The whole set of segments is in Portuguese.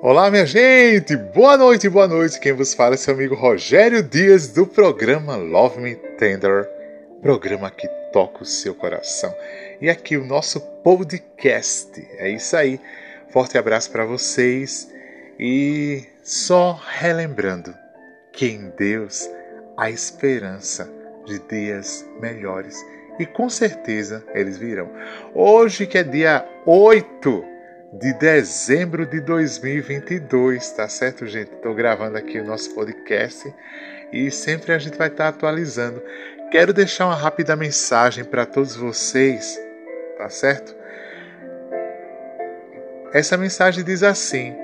Olá, minha gente! Boa noite, boa noite! Quem vos fala é seu amigo Rogério Dias do programa Love Me Tender, programa que toca o seu coração. E aqui o nosso podcast. É isso aí. Forte abraço para vocês e só relembrando que em Deus há esperança de dias melhores e com certeza eles virão. Hoje que é dia 8 de dezembro de 2022, tá certo, gente? Estou gravando aqui o nosso podcast e sempre a gente vai estar tá atualizando. Quero deixar uma rápida mensagem para todos vocês, tá certo? Essa mensagem diz assim: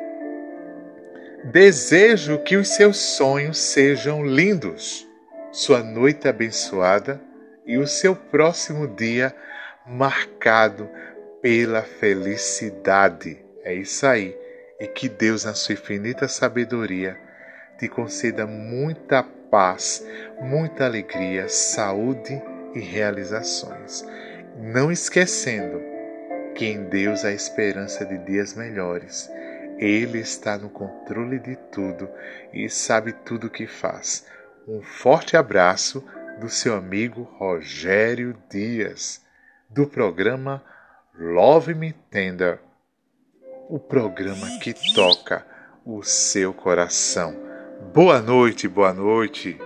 Desejo que os seus sonhos sejam lindos, sua noite abençoada e o seu próximo dia marcado pela felicidade. É isso aí. E que Deus, na sua infinita sabedoria, te conceda muita paz, muita alegria, saúde e realizações. Não esquecendo que em Deus há esperança de dias melhores. Ele está no controle de tudo e sabe tudo o que faz. Um forte abraço do seu amigo Rogério Dias, do programa Love Me Tender, o programa que toca o seu coração. Boa noite, boa noite.